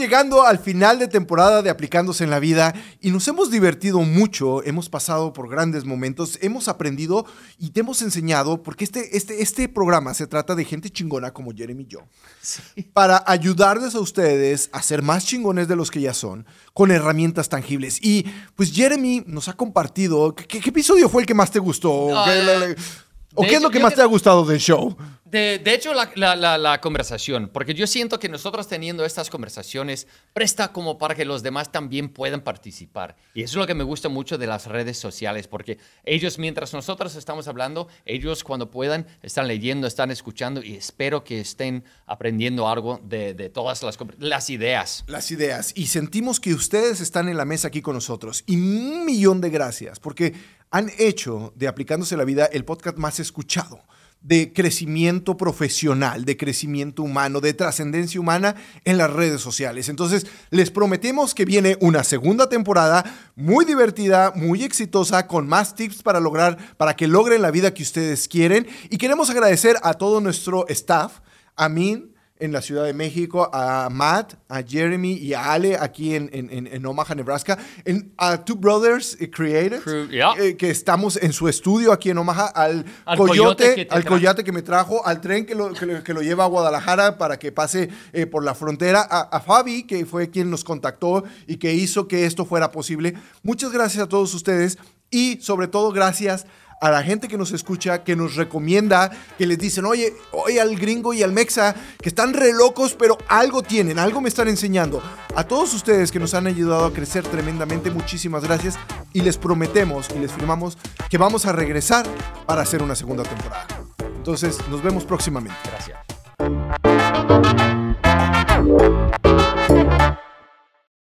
llegando al final de temporada de Aplicándose en la Vida y nos hemos divertido mucho, hemos pasado por grandes momentos, hemos aprendido y te hemos enseñado, porque este, este, este programa se trata de gente chingona como Jeremy y yo, para ayudarles a ustedes a ser más chingones de los que ya son, con herramientas tangibles. Y pues Jeremy nos ha compartido, ¿qué, qué episodio fue el que más te gustó? Ah, ¿Qué- la- la- ¿O de qué es lo que más te ha gustado del show? De, de hecho, la, la- la- la conversación, porque yo siento que nosotros teniendo estas conversaciones presta como para que los demás también puedan participar. Y eso es lo que me gusta mucho de las redes sociales, porque ellos, mientras nosotros estamos hablando, ellos cuando puedan están leyendo, están escuchando y espero que estén aprendiendo algo de, de todas las, las ideas. las ideas y sentimos que ustedes están en la mesa aquí con nosotros. Y un millón de gracias porque han hecho de Aplicándose la Vida el podcast más escuchado de crecimiento profesional, de crecimiento humano, de trascendencia humana en las redes sociales. Entonces, les prometemos que viene una segunda temporada muy divertida, muy exitosa, con más tips para lograr, para que logren la vida que ustedes quieren. Y queremos agradecer a todo nuestro staff, a Min, en la Ciudad de México, a Matt, a Jeremy y a Ale aquí en, en- en- Omaha, Nebraska, en, a Two Brothers Creatives, Crew, yeah. eh, que estamos en su estudio aquí en Omaha, al, Al coyote, coyote al coyote que me trajo, al tren que lo, que lo- que lo lleva a Guadalajara para que pase eh, por la frontera, a, a Fabi, que fue quien nos contactó y que hizo que esto fuera posible. Muchas gracias a todos ustedes y sobre todo gracias a la gente que nos escucha, que nos recomienda, que les dicen, oye, oye al gringo y al mexa, que están re locos, pero algo tienen, algo me están enseñando. A todos ustedes que nos han ayudado a crecer tremendamente, muchísimas gracias y les prometemos y les firmamos que vamos a regresar para hacer una segunda temporada. Entonces, nos vemos próximamente. Gracias.